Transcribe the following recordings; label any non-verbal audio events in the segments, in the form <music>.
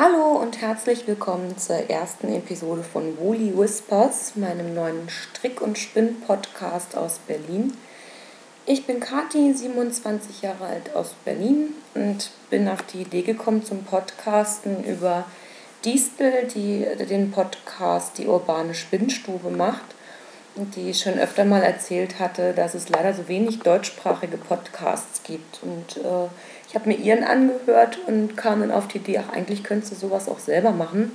Hallo und herzlich willkommen zur ersten Episode von Woolly Whispers, meinem neuen Strick- und Spinn-Podcast aus Berlin. Ich bin Kati, 27 Jahre alt aus Berlin und bin auf die Idee gekommen zum Podcasten über Distel, die den Podcast Die urbane Spinnstube macht und die schon öfter mal erzählt hatte, dass es leider so wenig deutschsprachige Podcasts gibt. Und äh, ich habe mir ihren angehört und kam dann auf die Idee, ach, eigentlich könntest du sowas auch selber machen.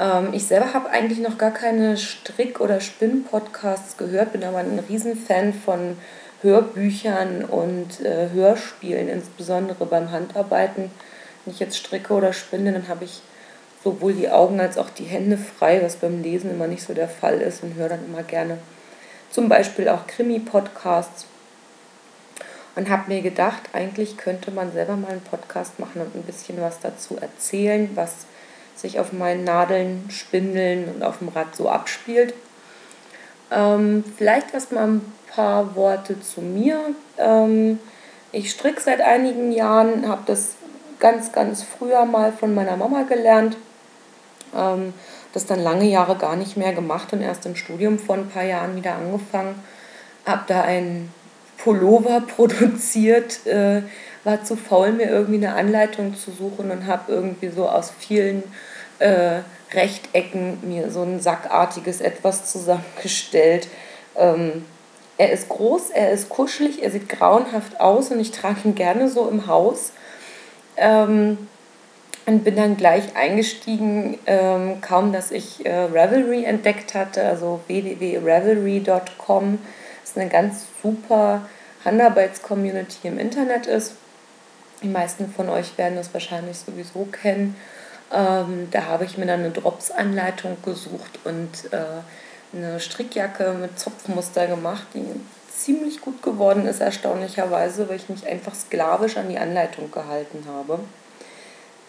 Ähm, ich selber habe eigentlich noch gar keine Strick- oder Spinn-Podcasts gehört, bin aber ein Riesenfan von Hörbüchern und äh, Hörspielen, insbesondere beim Handarbeiten. Wenn ich jetzt stricke oder spinne, dann habe ich sowohl die Augen als auch die Hände frei, was beim Lesen immer nicht so der Fall ist und höre dann immer gerne zum Beispiel auch Krimi-Podcasts und habe mir gedacht, eigentlich könnte man selber mal einen Podcast machen und ein bisschen was dazu erzählen, was sich auf meinen Nadeln, Spindeln und auf dem Rad so abspielt. Ähm, vielleicht erstmal ein paar Worte zu mir. Ähm, ich stricke seit einigen Jahren, habe das ganz, ganz früher mal von meiner Mama gelernt. Ähm, das dann lange Jahre gar nicht mehr gemacht und erst im Studium vor ein paar Jahren wieder angefangen. Habe da einen Pullover <laughs> produziert, äh, war zu faul, mir irgendwie eine Anleitung zu suchen und habe irgendwie so aus vielen äh, Rechtecken mir so ein sackartiges etwas zusammengestellt. Ähm, er ist groß, er ist kuschelig, er sieht grauenhaft aus und ich trage ihn gerne so im Haus. Ähm, und bin dann gleich eingestiegen, ähm, kaum dass ich äh, Ravelry entdeckt hatte, also www.ravelry.com ist eine ganz super Handarbeits-Community im Internet ist. Die meisten von euch werden das wahrscheinlich sowieso kennen. Ähm, da habe ich mir dann eine Drops-Anleitung gesucht und äh, eine Strickjacke mit Zopfmuster gemacht, die ziemlich gut geworden ist, erstaunlicherweise, weil ich mich einfach sklavisch an die Anleitung gehalten habe.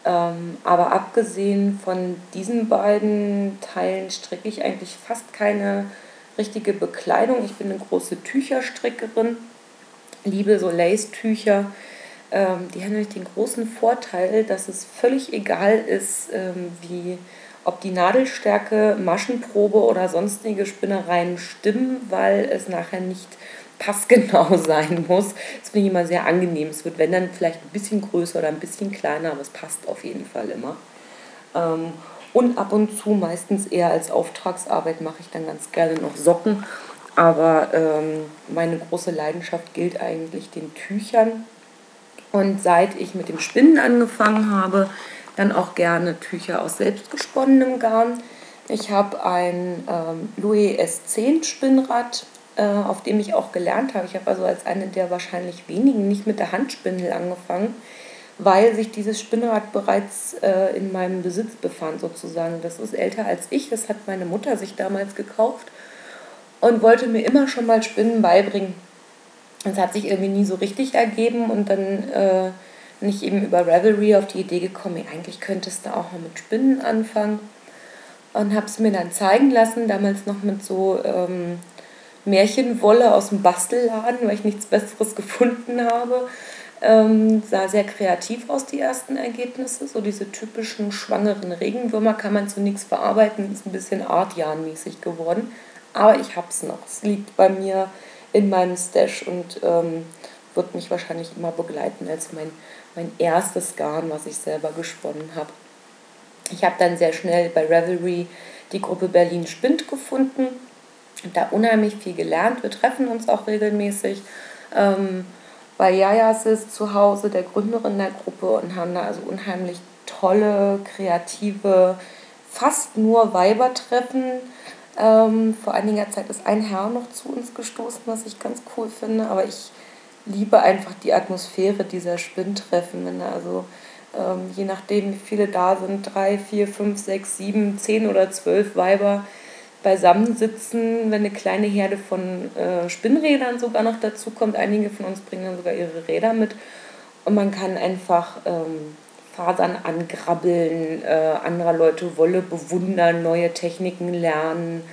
Ähm, aber abgesehen von diesen beiden Teilen stricke ich eigentlich fast keine richtige Bekleidung. Ich bin eine große Tücherstrickerin, liebe so Lace-Tücher. Ähm, die haben nämlich den großen Vorteil, dass es völlig egal ist, ähm, wie, ob die Nadelstärke, Maschenprobe oder sonstige Spinnereien stimmen, weil es nachher nicht passgenau <laughs> sein muss. Das finde ich immer sehr angenehm. Es wird, wenn dann vielleicht ein bisschen größer oder ein bisschen kleiner, aber es passt auf jeden Fall immer. Ähm, und ab und zu, meistens eher als Auftragsarbeit, mache ich dann ganz gerne noch Socken. Aber ähm, meine große Leidenschaft gilt eigentlich den Tüchern. Und seit ich mit dem Spinnen angefangen habe, dann auch gerne Tücher aus selbstgesponnenem Garn. Ich habe ein ähm, Louis S10 Spinnrad, äh, auf dem ich auch gelernt habe. Ich habe also als eine der wahrscheinlich wenigen nicht mit der Handspindel angefangen, weil sich dieses Spinnrad bereits äh, in meinem Besitz befand sozusagen. Das ist älter als ich, das hat meine Mutter sich damals gekauft und wollte mir immer schon mal Spinnen beibringen. Das hat sich irgendwie nie so richtig ergeben und dann äh, bin ich eben über Ravelry auf die Idee gekommen, eigentlich könntest du auch mal mit Spinnen anfangen. Und habe es mir dann zeigen lassen, damals noch mit so ähm, Märchenwolle aus dem Bastelladen, weil ich nichts Besseres <laughs> gefunden habe. Ähm, sah sehr kreativ aus, die ersten Ergebnisse. So diese typischen schwangeren Regenwürmer kann man zu nichts verarbeiten, ist ein bisschen Artjahren-mäßig geworden. Aber ich habe es noch. Es liegt bei mir in meinem Stash und ähm, wird mich wahrscheinlich immer begleiten als mein, mein erstes Garn, was ich selber gesponnen habe. Ich habe dann sehr schnell bei Revelry die Gruppe Berlin Spind gefunden und da unheimlich viel gelernt. Wir treffen uns auch regelmäßig. Ähm, bei Jajas ist zu Hause, der Gründerin der Gruppe, und haben da also unheimlich tolle, kreative, fast nur Weibertreffen. Ähm, vor einiger Zeit ist ein Herr noch zu uns gestoßen, was ich ganz cool finde, aber ich liebe einfach die Atmosphäre dieser Spinntreffen, wenn da also ähm, je nachdem, wie viele da sind, drei, vier, fünf, sechs, sieben, zehn oder zwölf Weiber beisammensitzen, wenn eine kleine Herde von äh, Spinnrädern sogar noch dazu kommt. Einige von uns bringen dann sogar ihre Räder mit. Und man kann einfach ähm, Fasern angrabbeln, äh, anderer Leute Wolle bewundern, neue Techniken lernen.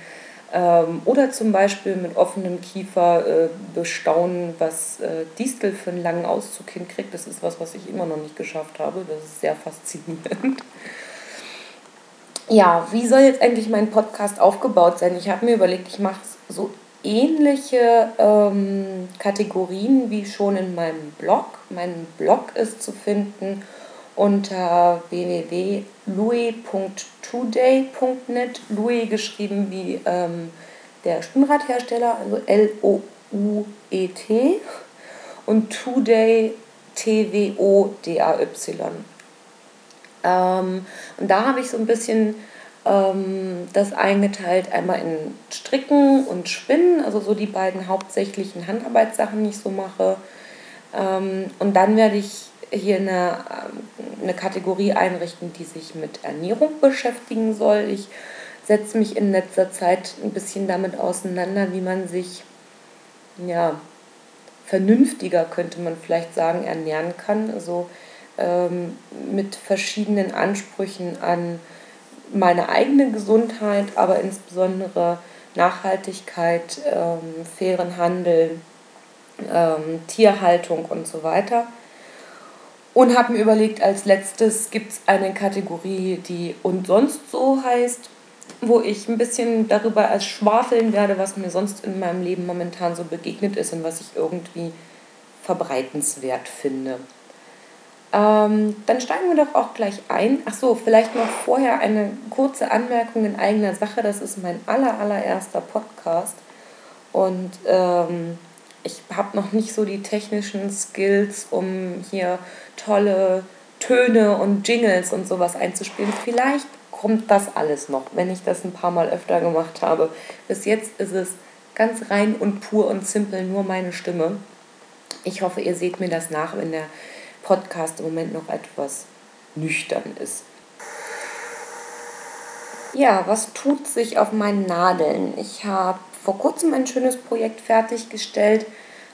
Ähm, oder zum Beispiel mit offenem Kiefer äh, bestaunen, was äh, Distel für einen langen Auszug hinkriegt. Das ist was, was ich immer noch nicht geschafft habe. Das ist sehr faszinierend. Ja, wie soll jetzt eigentlich mein Podcast aufgebaut sein? Ich habe mir überlegt, ich mache so ähnliche ähm, Kategorien wie schon in meinem Blog. Mein Blog ist zu finden unter www.louis.today.net. Louis geschrieben wie ähm, der Spinnradhersteller, also L-O-U-E-T und Today T-W-O-D-A-Y. Ähm, und da habe ich so ein bisschen ähm, das eingeteilt, einmal in Stricken und Spinnen, also so die beiden hauptsächlichen Handarbeitssachen, die ich so mache. Ähm, und dann werde ich hier eine, ähm, eine Kategorie einrichten, die sich mit Ernährung beschäftigen soll. Ich setze mich in letzter Zeit ein bisschen damit auseinander, wie man sich ja, vernünftiger, könnte man vielleicht sagen, ernähren kann. Also ähm, mit verschiedenen Ansprüchen an meine eigene Gesundheit, aber insbesondere Nachhaltigkeit, ähm, fairen Handel, ähm, Tierhaltung und so weiter. Und habe mir überlegt, als letztes gibt es eine Kategorie, die und sonst so heißt, wo ich ein bisschen darüber als schwafeln werde, was mir sonst in meinem Leben momentan so begegnet ist und was ich irgendwie verbreitenswert finde. Ähm, dann steigen wir doch auch gleich ein. Ach so, vielleicht noch vorher eine kurze Anmerkung in eigener Sache. Das ist mein aller, allererster Podcast. Und ähm, ich habe noch nicht so die technischen Skills, um hier tolle Töne und Jingles und sowas einzuspielen. Vielleicht kommt das alles noch, wenn ich das ein paar Mal öfter gemacht habe. Bis jetzt ist es ganz rein und pur und simpel nur meine Stimme. Ich hoffe, ihr seht mir das nach, wenn der Podcast im Moment noch etwas nüchtern ist. Ja, was tut sich auf meinen Nadeln? Ich habe vor kurzem ein schönes Projekt fertiggestellt,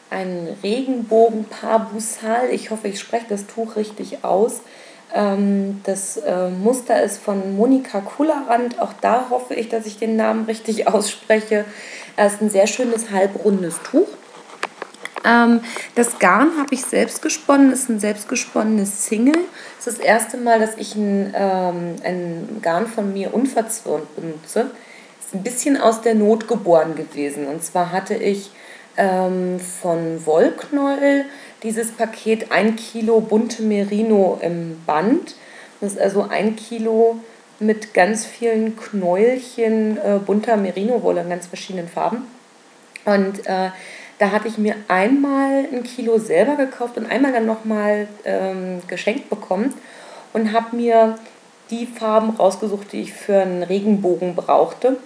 ein Regenbogen Parbusal. Ich hoffe, ich spreche das Tuch richtig aus. Ähm, das äh, Muster ist von Monika Kullerand. Auch da hoffe ich, dass ich den Namen richtig <laughs> ausspreche. Es ist ein sehr schönes halbrundes Tuch. Ähm, das Garn habe ich selbst gesponnen, ist ein selbstgesponnenes Single. Es ist das erste Mal, dass ich ein, ähm, ein Garn von mir unverzwirnt benutze. Ist ein bisschen aus der Not geboren gewesen. Und zwar hatte ich ähm, von Wollknäuel dieses Paket 1 Kilo bunte Merino im Band. Das ist also ein Kilo mit ganz vielen Knäuelchen äh, bunter Merino-Wolle in ganz verschiedenen Farben. Und äh, da hatte ich mir einmal ein Kilo selber gekauft und einmal dann nochmal ähm, geschenkt bekommen und habe mir die Farben rausgesucht, die ich für einen Regenbogen brauchte.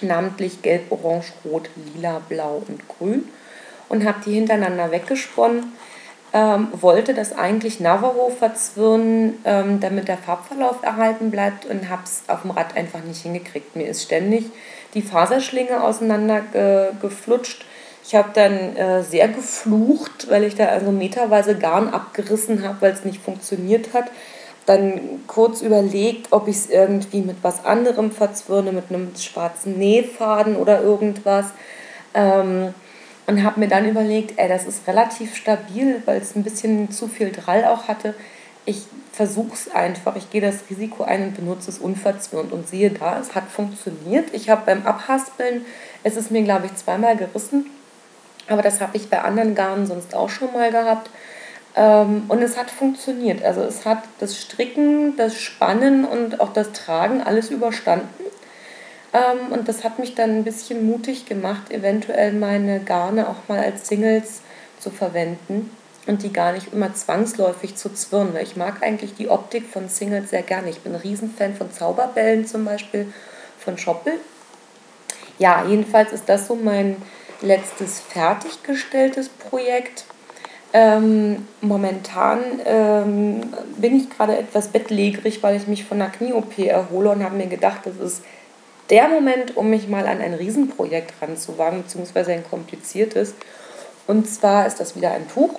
Namentlich gelb, orange, rot, lila, blau und grün. Und habe die hintereinander weggesponnen. Ähm, wollte das eigentlich Navajo verzwirnen, ähm, damit der Farbverlauf erhalten bleibt und habe es auf dem Rad einfach nicht hingekriegt. Mir ist ständig die Faserschlinge auseinander ge geflutscht ich habe dann äh, sehr geflucht, weil ich da also meterweise Garn abgerissen habe, weil es nicht funktioniert hat. Dann kurz überlegt, ob ich es irgendwie mit was anderem verzwirne, mit einem schwarzen Nähfaden oder irgendwas. Ähm, und habe mir dann überlegt, ey, das ist relativ stabil, weil es ein bisschen zu viel Drall auch hatte. Ich versuche es einfach, ich gehe das Risiko ein und benutze es unverzwirnt. Und siehe da, es hat funktioniert. Ich habe beim Abhaspeln, es ist mir, glaube ich, zweimal gerissen aber das habe ich bei anderen Garnen sonst auch schon mal gehabt. Ähm, und es hat funktioniert. Also es hat das Stricken, das Spannen und auch das Tragen alles überstanden. Ähm, und das hat mich dann ein bisschen mutig gemacht, eventuell meine Garne auch mal als Singles zu verwenden und die gar nicht immer zwangsläufig zu zwirren, weil ich mag eigentlich die Optik von Singles sehr gerne. Ich bin ein Riesenfan von Zauberbällen zum Beispiel, von Schoppel. Ja, jedenfalls ist das so mein letztes fertiggestelltes Projekt. Ähm, momentan ähm, bin ich gerade etwas bettlägerig, weil ich mich von einer Knie-OP erhole und habe mir gedacht, das ist der Moment, um mich mal an ein Riesenprojekt ranzuwagen, beziehungsweise ein kompliziertes. Und zwar ist das wieder ein Tuch.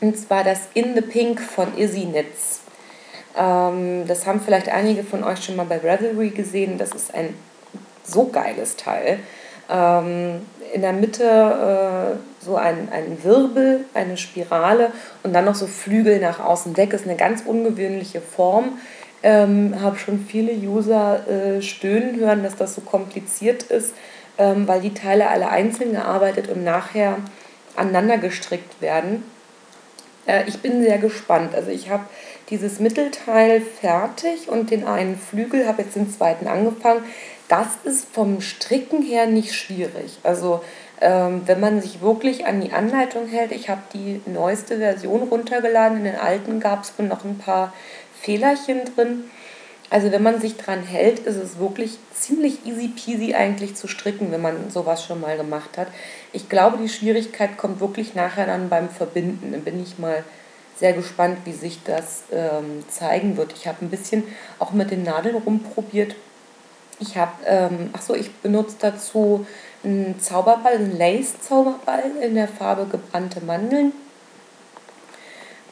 Und zwar das In the Pink von Izzy Knits. Ähm, das haben vielleicht einige von euch schon mal bei Ravelry gesehen. Das ist ein so geiles Teil. Ähm, in der Mitte äh, so ein, ein Wirbel, eine Spirale und dann noch so Flügel nach außen weg. Ist eine ganz ungewöhnliche Form. Ähm, habe schon viele User äh, stöhnen hören, dass das so kompliziert ist, ähm, weil die Teile alle einzeln gearbeitet und nachher aneinander gestrickt werden. Äh, ich bin sehr gespannt. Also ich habe dieses Mittelteil fertig und den einen Flügel, habe jetzt den zweiten angefangen. Das ist vom Stricken her nicht schwierig. Also ähm, wenn man sich wirklich an die Anleitung hält, ich habe die neueste Version runtergeladen, in den alten gab es noch ein paar Fehlerchen drin. Also wenn man sich dran hält, ist es wirklich ziemlich easy peasy eigentlich zu stricken, wenn man sowas schon mal gemacht hat. Ich glaube, die Schwierigkeit kommt wirklich nachher dann beim Verbinden. Dann bin ich mal sehr gespannt, wie sich das ähm, zeigen wird. Ich habe ein bisschen auch mit den Nadeln rumprobiert. Ich habe, ähm, ach so, ich benutze dazu einen Zauberball, einen Lace-Zauberball in der Farbe gebrannte Mandeln.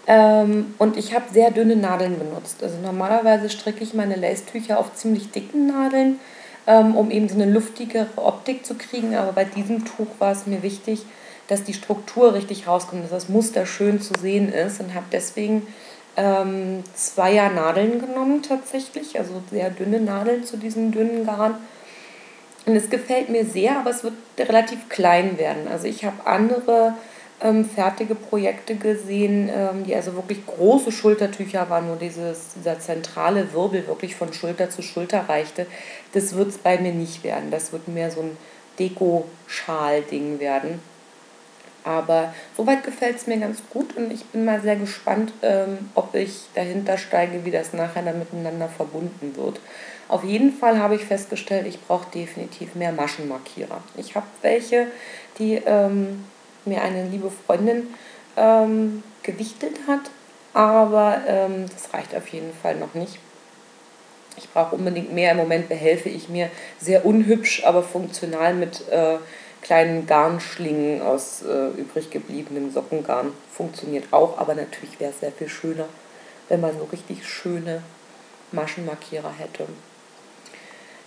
Ähm, und ich habe sehr dünne Nadeln benutzt. Also normalerweise stricke ich meine Lace-Tücher auf ziemlich dicken Nadeln, ähm, um eben so eine luftigere Optik zu kriegen. Aber bei diesem Tuch war es mir wichtig, dass die Struktur richtig rauskommt, dass das Muster schön zu sehen ist und habe deswegen ähm, Zweier Nadeln genommen tatsächlich, also sehr dünne Nadeln zu diesem dünnen Garn. Und es gefällt mir sehr, aber es wird relativ klein werden. Also ich habe andere ähm, fertige Projekte gesehen, ähm, die also wirklich große Schultertücher waren, nur dieses, dieser zentrale Wirbel wirklich von Schulter zu Schulter reichte. Das wird es bei mir nicht werden. Das wird mehr so ein Deko-Schal-Ding werden. Aber soweit gefällt es mir ganz gut und ich bin mal sehr gespannt, ähm, ob ich dahinter steige, wie das nachher dann miteinander verbunden wird. Auf jeden Fall habe ich festgestellt, ich brauche definitiv mehr Maschenmarkierer. Ich habe welche, die ähm, mir eine liebe Freundin ähm, gewichtet hat, aber ähm, das reicht auf jeden Fall noch nicht. Ich brauche unbedingt mehr. Im Moment behelfe ich mir sehr unhübsch, aber funktional mit äh, kleinen Garnschlingen aus äh, übrig gebliebenem Sockengarn. Funktioniert auch, aber natürlich wäre es sehr viel schöner, wenn man so richtig schöne Maschenmarkierer hätte.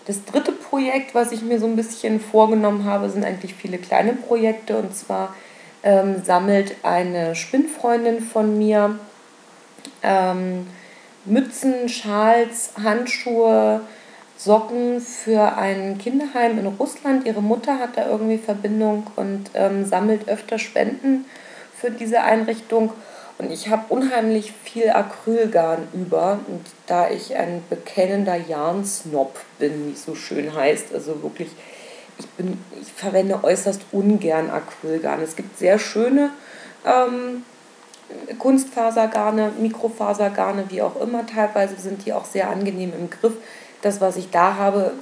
Das dritte Projekt, was ich mir so ein bisschen vorgenommen habe, sind eigentlich viele kleine Projekte. Und zwar ähm, sammelt eine Spinnfreundin von mir ähm, Mützen, Schals, Handschuhe, Socken für ein Kinderheim in Russland. Ihre Mutter hat da irgendwie Verbindung und ähm, sammelt öfter Spenden für diese Einrichtung. Und ich habe unheimlich viel Acrylgarn über. Und da ich ein bekennender Jarnsnob bin, wie es so schön heißt, also wirklich, ich, bin, ich verwende äußerst ungern Acrylgarn. Es gibt sehr schöne ähm, Kunstfasergarne, Mikrofasergarne, wie auch immer. Teilweise sind die auch sehr angenehm im Griff. Das, was ich da habe,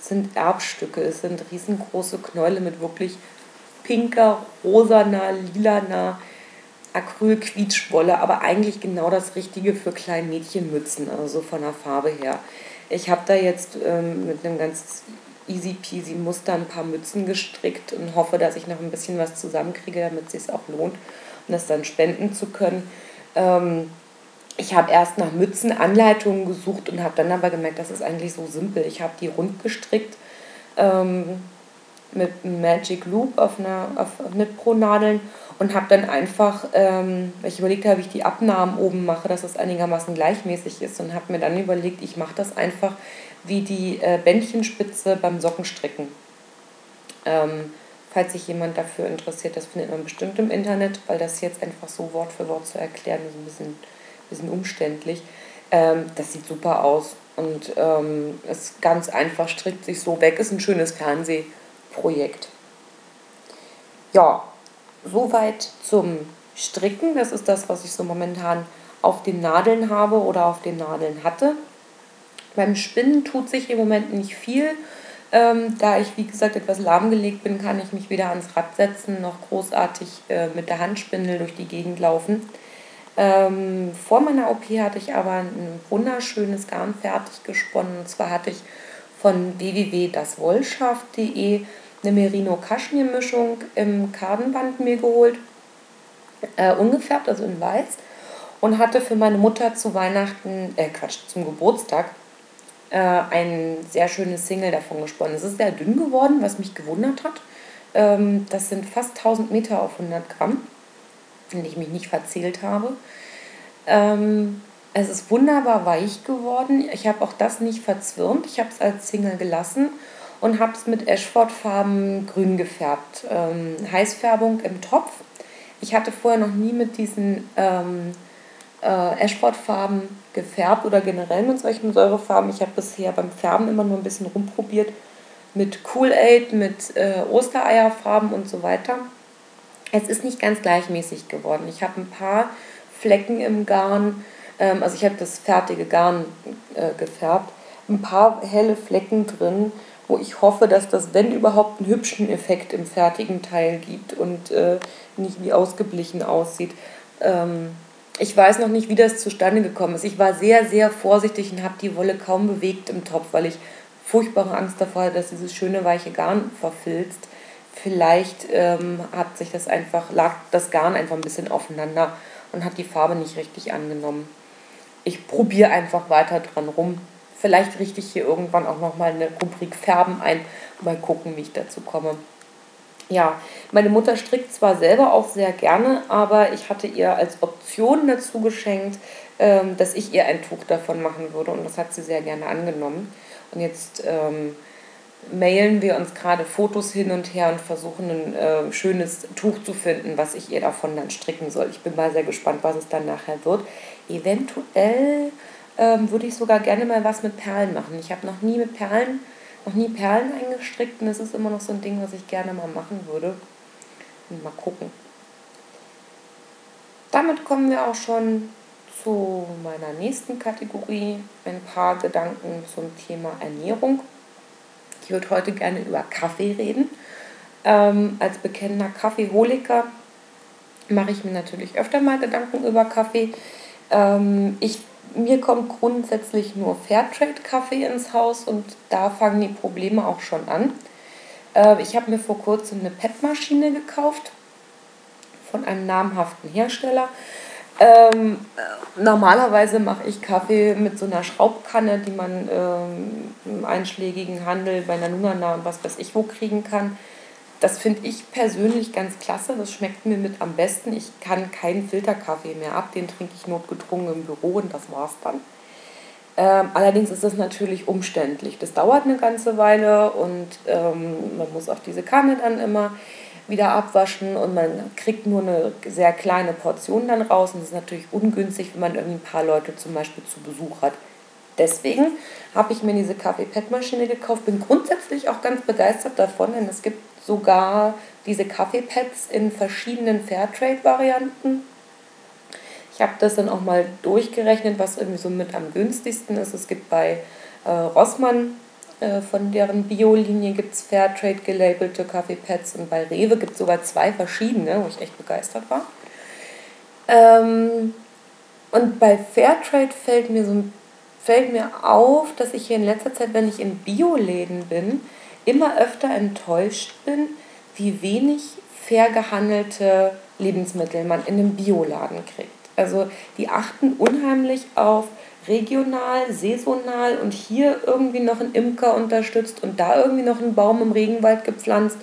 sind Erbstücke. Es sind riesengroße Knäule mit wirklich pinker, rosaner, lilaner Acryl-Quietschwolle, aber eigentlich genau das Richtige für kleine Mädchenmützen, also von der Farbe her. Ich habe da jetzt ähm, mit einem ganz easy peasy Muster ein paar Mützen gestrickt und hoffe, dass ich noch ein bisschen was zusammenkriege, damit es sich auch lohnt, um das dann spenden zu können. Ähm, ich habe erst nach Mützenanleitungen gesucht und habe dann aber gemerkt, das ist eigentlich so simpel. Ich habe die rund gestrickt ähm, mit Magic Loop auf einer auf Knitpro-Nadeln und habe dann einfach, ähm, ich überlegt habe, ich die Abnahmen oben mache, dass das einigermaßen gleichmäßig ist und habe mir dann überlegt, ich mache das einfach wie die äh, Bändchenspitze beim Sockenstricken. Ähm, falls sich jemand dafür interessiert, das findet man bestimmt im Internet, weil das jetzt einfach so Wort für Wort zu erklären ist ein bisschen bisschen umständlich. Ähm, das sieht super aus und ähm, ist ganz einfach, strickt sich so weg, ist ein schönes Fernsehprojekt. Ja, soweit zum Stricken. Das ist das, was ich so momentan auf den Nadeln habe oder auf den Nadeln hatte. Beim Spinnen tut sich im Moment nicht viel. Ähm, da ich, wie gesagt, etwas lahmgelegt bin, kann ich mich weder ans Rad setzen noch großartig äh, mit der Handspindel durch die Gegend laufen. Ähm, vor meiner OP hatte ich aber ein wunderschönes Garn fertig gesponnen. Und zwar hatte ich von www.daswollschaft.de eine Merino-Kaschmir-Mischung im Kardenband mir geholt, äh, ungefärbt, also in weiß. Und hatte für meine Mutter zu Weihnachten, äh Quatsch, zum Geburtstag äh, ein sehr schönes Single davon gesponnen. Es ist sehr dünn geworden, was mich gewundert hat. Ähm, das sind fast 1000 Meter auf 100 Gramm, wenn ich mich nicht verzählt habe. Ähm, es ist wunderbar weich geworden. Ich habe auch das nicht verzwirnt. Ich habe es als Single gelassen und habe es mit Ashford-Farben grün gefärbt. Ähm, Heißfärbung im Topf. Ich hatte vorher noch nie mit diesen ähm, äh, Ashford-Farben gefärbt oder generell mit solchen Säurefarben. Ich habe bisher beim Färben immer nur ein bisschen rumprobiert mit Kool-Aid, mit äh, Ostereierfarben und so weiter. Es ist nicht ganz gleichmäßig geworden. Ich habe ein paar Flecken im Garn, ähm, also ich habe das fertige Garn äh, gefärbt, ein paar helle Flecken drin, wo ich hoffe, dass das, wenn überhaupt, einen hübschen Effekt im fertigen Teil gibt und äh, nicht wie ausgeblichen aussieht. Ähm, ich weiß noch nicht, wie das zustande gekommen ist. Ich war sehr, sehr vorsichtig und habe die Wolle kaum bewegt im Topf, weil ich furchtbare Angst davor hatte, dass dieses schöne weiche Garn verfilzt. Vielleicht ähm, hat sich das einfach, lag das Garn einfach ein bisschen aufeinander und hat die Farbe nicht richtig angenommen. Ich probiere einfach weiter dran rum. Vielleicht richte ich hier irgendwann auch nochmal eine Rubrik Färben ein. Mal gucken, wie ich dazu komme ja, meine Mutter strickt zwar selber auch sehr gerne, aber ich hatte ihr als Option dazu geschenkt, ähm, dass ich ihr ein Tuch davon machen würde und das hat sie sehr gerne angenommen. Und jetzt ähm, mailen wir uns gerade Fotos hin und her und versuchen ein äh, schönes Tuch zu finden, was ich ihr davon dann stricken soll. Ich bin mal sehr gespannt, was es dann nachher wird. Eventuell ähm, würde ich sogar gerne mal was mit Perlen machen. Ich habe noch nie mit Perlen noch nie Perlen eingestrickt und das ist immer noch so ein Ding, was ich gerne mal machen würde. mal gucken. Damit kommen wir auch schon zu meiner nächsten Kategorie. Ein paar Gedanken zum Thema Ernährung. Ich würde heute gerne über Kaffee reden. Ähm, als bekennender Kaffeeholiker mache ich mir natürlich öfter mal Gedanken über Kaffee. Ähm, ich mir kommt grundsätzlich nur Fairtrade-Kaffee ins Haus und da fangen die Probleme auch schon an. Äh, ich habe mir vor kurzem eine PET-Maschine gekauft von einem namhaften Hersteller. Ähm, normalerweise mache ich Kaffee mit so einer Schraubkanne, die man ähm, im einschlägigen Handel bei Nanunana und was weiß ich wo kriegen kann. Das finde ich persönlich ganz klasse. Das schmeckt mir mit am besten. Ich kann keinen Filterkaffee mehr ab. Den trinke ich notgedrungen im Büro und das war's dann. Ähm, allerdings ist das natürlich umständlich. Das dauert eine ganze Weile und ähm, man muss auch diese Kanne dann immer wieder abwaschen und man kriegt nur eine sehr kleine Portion dann raus und das ist natürlich ungünstig, wenn man irgendwie ein paar Leute zum Beispiel zu Besuch hat. Deswegen habe ich mir diese Kaffee-Pad-Maschine gekauft, bin grundsätzlich auch ganz begeistert davon, denn es gibt sogar diese Kaffeepads in verschiedenen Fairtrade-Varianten. Ich habe das dann auch mal durchgerechnet, was irgendwie so mit am günstigsten ist. Es gibt bei äh, Rossmann von deren Bio-Linie gibt es Fairtrade gelabelte Kaffeepads und bei Rewe gibt es sogar zwei verschiedene, wo ich echt begeistert war. Ähm, und bei Fairtrade fällt mir so fällt mir auf, dass ich hier in letzter Zeit, wenn ich in Bioläden bin, immer öfter enttäuscht bin, wie wenig fair gehandelte Lebensmittel man in einem Bioladen kriegt. Also die achten unheimlich auf regional, saisonal und hier irgendwie noch ein Imker unterstützt und da irgendwie noch ein Baum im Regenwald gepflanzt.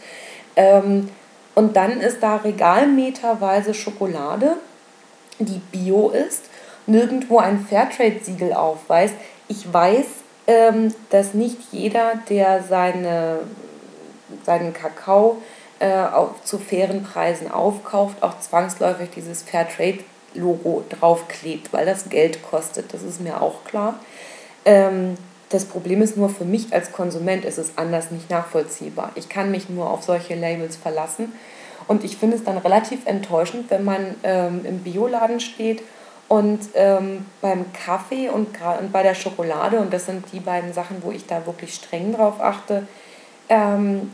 Ähm, und dann ist da regalmeterweise Schokolade, die bio ist, nirgendwo ein Fairtrade-Siegel aufweist. Ich weiß, ähm, dass nicht jeder, der seine, seinen Kakao äh, auch zu fairen Preisen aufkauft, auch zwangsläufig dieses Fairtrade-Logo draufklebt, weil das Geld kostet. Das ist mir auch klar. Ähm, das Problem ist nur für mich als Konsument ist es anders nicht nachvollziehbar. Ich kann mich nur auf solche Labels verlassen. Und ich finde es dann relativ enttäuschend, wenn man ähm, im Bioladen steht und ähm, beim Kaffee und, und bei der Schokolade, und das sind die beiden Sachen, wo ich da wirklich streng drauf achte, ähm,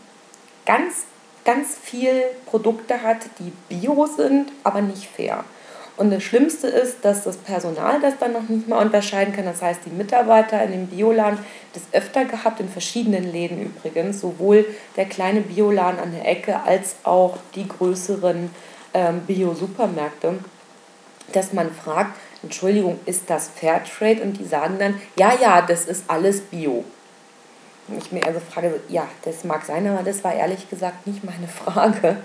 ganz, ganz viel Produkte hat, die bio sind, aber nicht fair. Und das Schlimmste ist, dass das Personal das dann noch nicht mal unterscheiden kann. Das heißt, die Mitarbeiter in dem Bioladen, das öfter gehabt, in verschiedenen Läden übrigens, sowohl der kleine Bioladen an der Ecke als auch die größeren ähm, Bio-Supermärkte dass man fragt, Entschuldigung, ist das Fairtrade? Und die sagen dann, ja, ja, das ist alles Bio. Und ich mir also frage, ja, das mag sein, aber das war ehrlich gesagt nicht meine <laughs> Frage.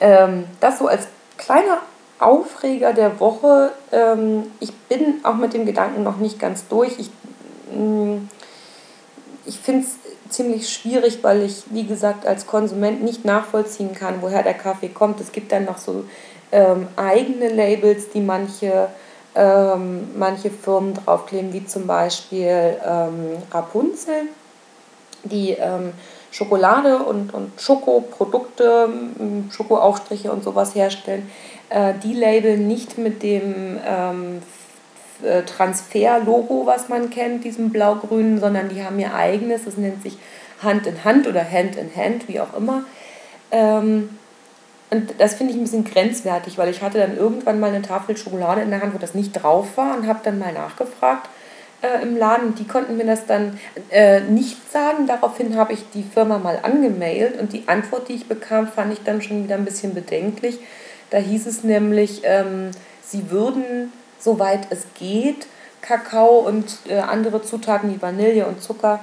Ähm, das so als kleiner Aufreger der Woche. Ähm, ich bin auch mit dem Gedanken noch nicht ganz durch. Ich, mm, ich finde es ziemlich schwierig, weil ich, wie gesagt, als Konsument nicht nachvollziehen kann, woher der Kaffee kommt. Es gibt dann noch so ähm, eigene Labels, die manche, ähm, manche Firmen draufkleben, wie zum Beispiel ähm, Rapunzel, die ähm, Schokolade und, und Schokoprodukte, Schokoaufstriche und sowas herstellen äh, die labeln nicht mit dem ähm, äh, Transfer-Logo, was man kennt, diesem blau-grünen, sondern die haben ihr eigenes, das nennt sich Hand in Hand oder Hand in Hand, wie auch immer. Ähm, und das finde ich ein bisschen grenzwertig, weil ich hatte dann irgendwann mal eine Tafel Schokolade in der Hand, wo das nicht drauf war und habe dann mal nachgefragt äh, im Laden. Die konnten mir das dann äh, nicht sagen. Daraufhin habe ich die Firma mal angemailt und die Antwort, die ich bekam, fand ich dann schon wieder ein bisschen bedenklich. Da hieß es nämlich, ähm, sie würden, soweit es geht, Kakao und äh, andere Zutaten wie Vanille und Zucker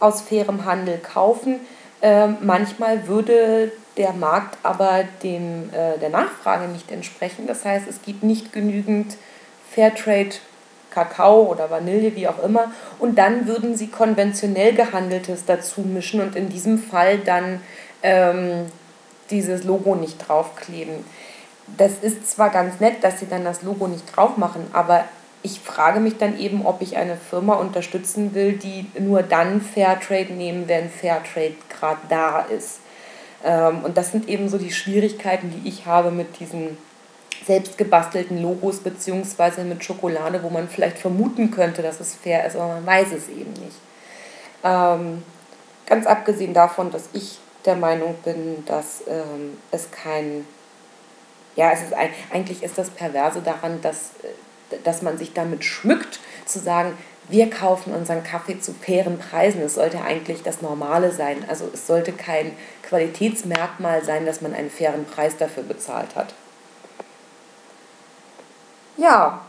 aus fairem Handel kaufen. Ähm, manchmal würde der Markt aber dem, äh, der Nachfrage nicht entsprechen. Das heißt, es gibt nicht genügend Fairtrade Kakao oder Vanille, wie auch immer. Und dann würden sie konventionell gehandeltes dazu mischen und in diesem Fall dann ähm, dieses Logo nicht draufkleben das ist zwar ganz nett, dass sie dann das Logo nicht drauf machen, aber ich frage mich dann eben, ob ich eine Firma unterstützen will, die nur dann Fairtrade nehmen, wenn Fairtrade gerade da ist. Ähm, und das sind eben so die Schwierigkeiten, die ich habe mit diesen selbstgebastelten Logos beziehungsweise mit Schokolade, wo man vielleicht vermuten könnte, dass es fair ist, aber man weiß es eben nicht. Ähm, ganz abgesehen davon, dass ich der Meinung bin, dass ähm, es kein ja, es ist eigentlich ist das Perverse daran, dass, äh, dass man sich damit schmückt, zu sagen, wir kaufen unseren Kaffee zu fairen Preisen. Es sollte eigentlich das Normale sein. Also es sollte kein Qualitätsmerkmal sein, dass man einen fairen Preis dafür bezahlt hat. Ja,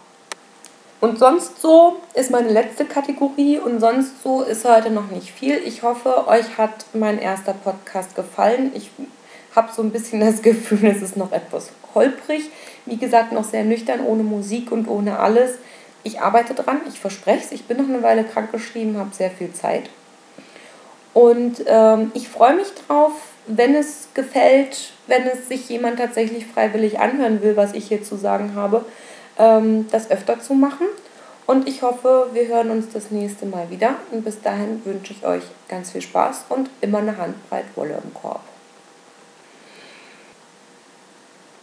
und sonst so ist meine letzte Kategorie und sonst so ist heute noch nicht viel. Ich hoffe, euch hat mein erster Podcast gefallen. Ich habe so ein bisschen das Gefühl, es ist noch etwas holprig. Wie gesagt, noch sehr nüchtern, ohne Musik und ohne alles. Ich arbeite dran, ich verspreche es. Ich bin noch eine Weile krankgeschrieben, habe sehr viel Zeit. Und ähm, ich freue mich drauf, wenn es gefällt, wenn es sich jemand tatsächlich freiwillig anhören will, was ich hier zu sagen habe, ähm, das öfter zu machen. Und ich hoffe, wir hören uns das nächste Mal wieder. Und bis dahin wünsche ich euch ganz viel Spaß und immer eine Handbreit Wolle im Korb.